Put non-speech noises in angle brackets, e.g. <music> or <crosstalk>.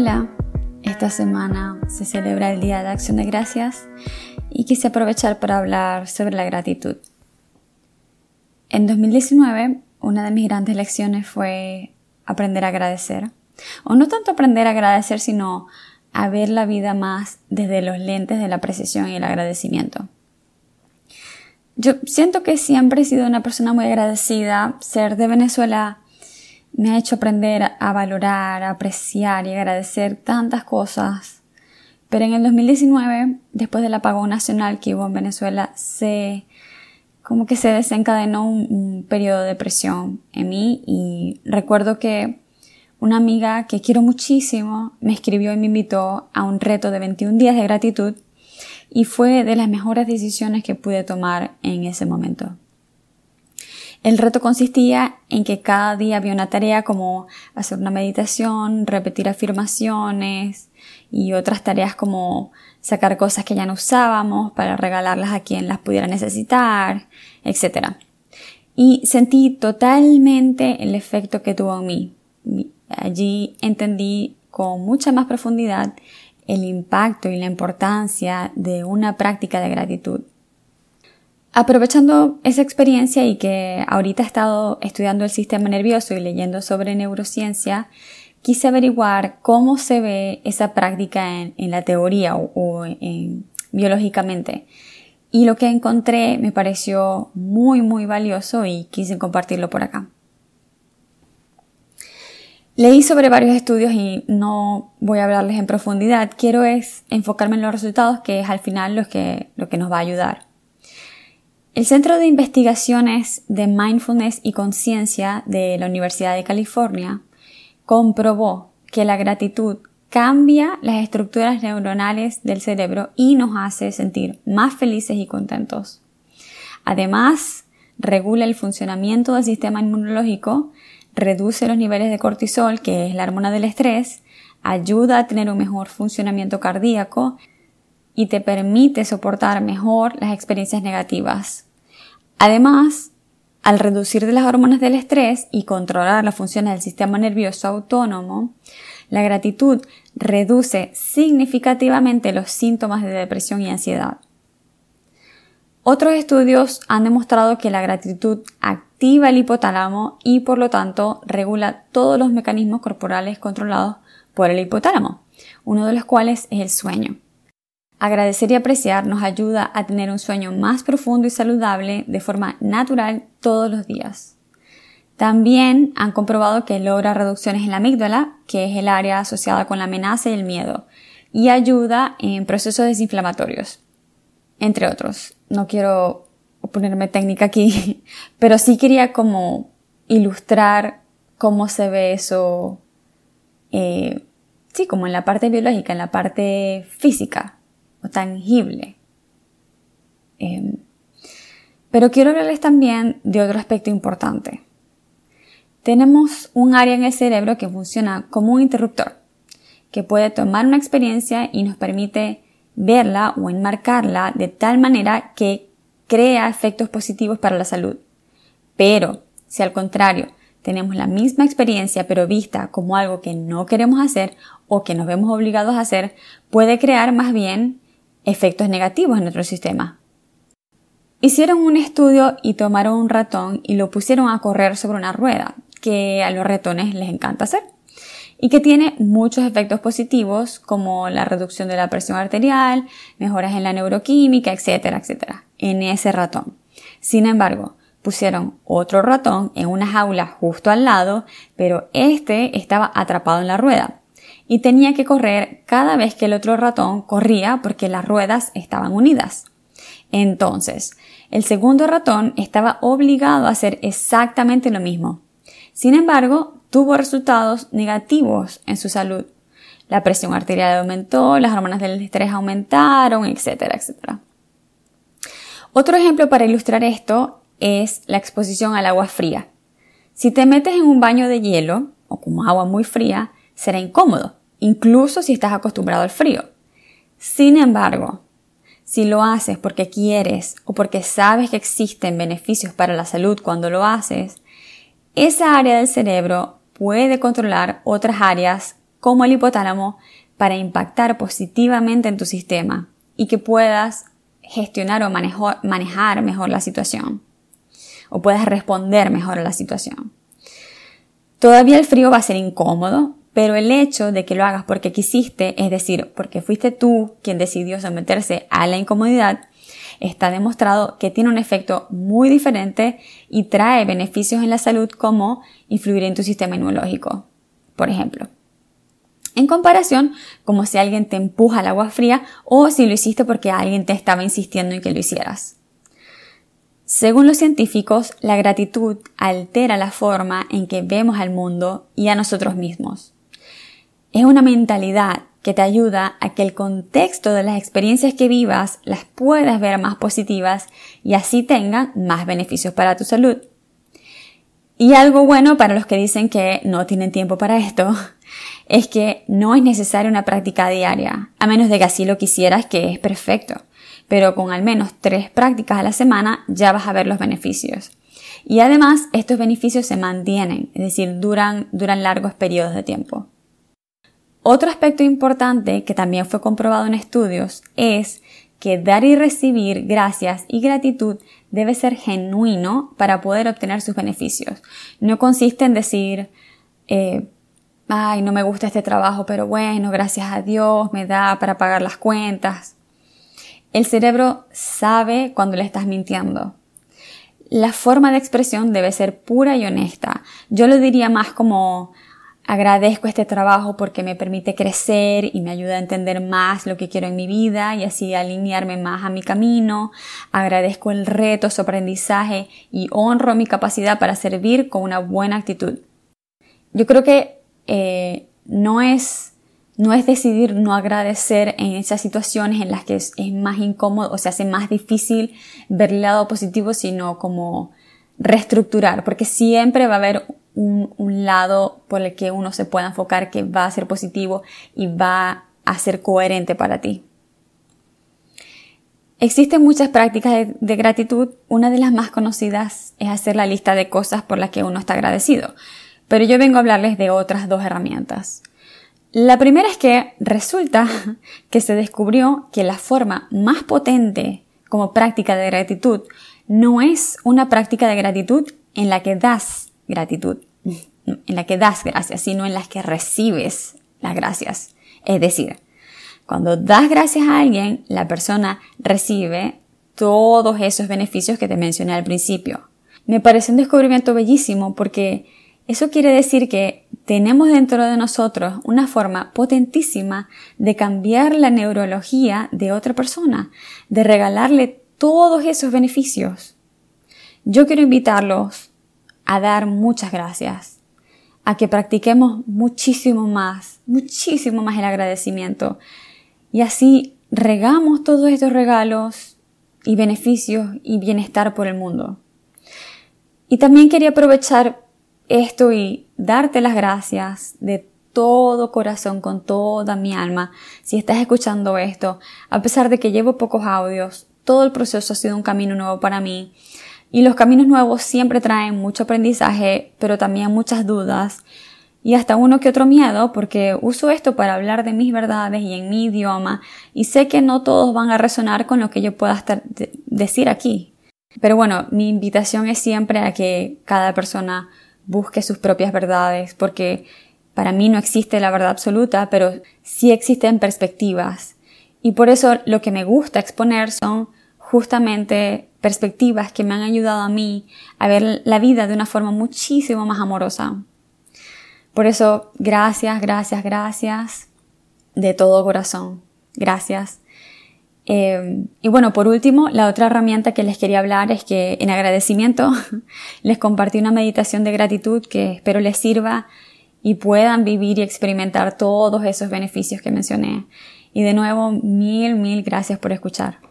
Hola, esta semana se celebra el Día de Acción de Gracias y quise aprovechar para hablar sobre la gratitud. En 2019, una de mis grandes lecciones fue aprender a agradecer. O no tanto aprender a agradecer, sino a ver la vida más desde los lentes de la precisión y el agradecimiento. Yo siento que siempre he sido una persona muy agradecida. Ser de Venezuela me ha hecho aprender a valorar, a apreciar y agradecer tantas cosas. Pero en el 2019, después del apagón nacional que hubo en Venezuela, se como que se desencadenó un, un periodo de depresión en mí y recuerdo que una amiga que quiero muchísimo me escribió y me invitó a un reto de 21 días de gratitud y fue de las mejores decisiones que pude tomar en ese momento. El reto consistía en que cada día había una tarea como hacer una meditación, repetir afirmaciones y otras tareas como sacar cosas que ya no usábamos para regalarlas a quien las pudiera necesitar, etc. Y sentí totalmente el efecto que tuvo en mí. Allí entendí con mucha más profundidad el impacto y la importancia de una práctica de gratitud. Aprovechando esa experiencia y que ahorita he estado estudiando el sistema nervioso y leyendo sobre neurociencia, quise averiguar cómo se ve esa práctica en, la teoría o, biológicamente. Y lo que encontré me pareció muy, muy valioso y quise compartirlo por acá. Leí sobre varios estudios y no voy a hablarles en profundidad. Quiero es enfocarme en los resultados, que es al final que, lo que nos va a ayudar. El Centro de Investigaciones de Mindfulness y Conciencia de la Universidad de California comprobó que la gratitud cambia las estructuras neuronales del cerebro y nos hace sentir más felices y contentos. Además, regula el funcionamiento del sistema inmunológico, reduce los niveles de cortisol, que es la hormona del estrés, ayuda a tener un mejor funcionamiento cardíaco y te permite soportar mejor las experiencias negativas. Además, al reducir las hormonas del estrés y controlar las funciones del sistema nervioso autónomo, la gratitud reduce significativamente los síntomas de depresión y ansiedad. Otros estudios han demostrado que la gratitud activa el hipotálamo y por lo tanto regula todos los mecanismos corporales controlados por el hipotálamo, uno de los cuales es el sueño. Agradecer y apreciar nos ayuda a tener un sueño más profundo y saludable de forma natural todos los días. También han comprobado que logra reducciones en la amígdala, que es el área asociada con la amenaza y el miedo, y ayuda en procesos desinflamatorios, entre otros no quiero ponerme técnica aquí, <laughs> pero sí quería como ilustrar cómo se ve eso, eh, sí, como en la parte biológica, en la parte física o tangible. Em, pero quiero hablarles también de otro aspecto importante. Tenemos un área en el cerebro que funciona como un interruptor, que puede tomar una experiencia y nos permite verla o enmarcarla de tal manera que crea efectos positivos para la salud. Pero, si al contrario, tenemos la misma experiencia pero vista como algo que no queremos hacer o que nos vemos obligados a hacer, puede crear más bien efectos negativos en nuestro sistema. Hicieron un estudio y tomaron un ratón y lo pusieron a correr sobre una rueda, que a los ratones les encanta hacer y que tiene muchos efectos positivos como la reducción de la presión arterial, mejoras en la neuroquímica, etcétera, etcétera, en ese ratón. Sin embargo, pusieron otro ratón en una jaula justo al lado, pero este estaba atrapado en la rueda y tenía que correr cada vez que el otro ratón corría porque las ruedas estaban unidas. Entonces, el segundo ratón estaba obligado a hacer exactamente lo mismo. Sin embargo, tuvo resultados negativos en su salud. La presión arterial aumentó, las hormonas del estrés aumentaron, etcétera, etcétera. Otro ejemplo para ilustrar esto es la exposición al agua fría. Si te metes en un baño de hielo o con agua muy fría, será incómodo, incluso si estás acostumbrado al frío. Sin embargo, si lo haces porque quieres o porque sabes que existen beneficios para la salud cuando lo haces, esa área del cerebro puede controlar otras áreas como el hipotálamo para impactar positivamente en tu sistema y que puedas gestionar o manejar mejor la situación o puedas responder mejor a la situación. Todavía el frío va a ser incómodo, pero el hecho de que lo hagas porque quisiste, es decir, porque fuiste tú quien decidió someterse a la incomodidad, está demostrado que tiene un efecto muy diferente y trae beneficios en la salud como influir en tu sistema inmunológico, por ejemplo. En comparación, como si alguien te empuja al agua fría o si lo hiciste porque alguien te estaba insistiendo en que lo hicieras. Según los científicos, la gratitud altera la forma en que vemos al mundo y a nosotros mismos. Es una mentalidad que te ayuda a que el contexto de las experiencias que vivas las puedas ver más positivas y así tengan más beneficios para tu salud. Y algo bueno para los que dicen que no tienen tiempo para esto <laughs> es que no es necesaria una práctica diaria, a menos de que así lo quisieras, que es perfecto pero con al menos tres prácticas a la semana ya vas a ver los beneficios. Y además estos beneficios se mantienen, es decir, duran, duran largos periodos de tiempo. Otro aspecto importante que también fue comprobado en estudios es que dar y recibir gracias y gratitud debe ser genuino para poder obtener sus beneficios. No consiste en decir, eh, ay, no me gusta este trabajo, pero bueno, gracias a Dios me da para pagar las cuentas. El cerebro sabe cuando le estás mintiendo. La forma de expresión debe ser pura y honesta. Yo lo diría más como agradezco este trabajo porque me permite crecer y me ayuda a entender más lo que quiero en mi vida y así alinearme más a mi camino. Agradezco el reto, su aprendizaje y honro mi capacidad para servir con una buena actitud. Yo creo que eh, no es no es decidir no agradecer en esas situaciones en las que es, más incómodo o se hace más difícil ver el lado positivo, sino como reestructurar, porque siempre va a haber un, lado por el que uno se pueda enfocar que va a ser positivo y va a ser coherente para ti. Existen muchas prácticas de, de, gratitud. Una de las más conocidas es hacer la lista de cosas por las que uno está agradecido. Pero yo vengo a hablarles de otras dos herramientas. La primera es que resulta <laughs> que se descubrió que la forma más potente como práctica de gratitud no es una práctica de gratitud en la que das gratitud, en la que das gracias, sino en la que recibes las gracias. Es decir, cuando das gracias a alguien, la persona recibe todos esos beneficios que te mencioné al principio. Me parece un descubrimiento bellísimo porque eso quiere decir que tenemos dentro de nosotros una forma potentísima de cambiar la neurología de otra persona, de regalarle todos esos beneficios. Yo quiero invitarlos a dar muchas gracias, a que practiquemos muchísimo más, muchísimo más el agradecimiento y así regamos todos estos regalos y beneficios y bienestar por el mundo. Y también quería aprovechar esto y darte las gracias de todo corazón, con toda mi alma, si estás escuchando esto, a pesar de que llevo pocos audios, todo el proceso ha sido un camino nuevo para mí. Y los caminos nuevos siempre traen mucho aprendizaje, pero también muchas dudas y hasta uno que otro miedo, porque uso esto para hablar de mis verdades y en mi idioma, y sé que no todos van a resonar con lo que yo pueda estar decir aquí. Pero bueno, mi invitación es siempre a que cada persona busque sus propias verdades, porque para mí no existe la verdad absoluta, pero sí existen perspectivas. Y por eso lo que me gusta exponer son justamente perspectivas que me han ayudado a mí a ver la vida de una forma muchísimo más amorosa. Por eso, gracias, gracias, gracias de todo corazón. Gracias. Eh, y bueno, por último, la otra herramienta que les quería hablar es que en agradecimiento <laughs> les compartí una meditación de gratitud que espero les sirva y puedan vivir y experimentar todos esos beneficios que mencioné. Y de nuevo, mil, mil gracias por escuchar.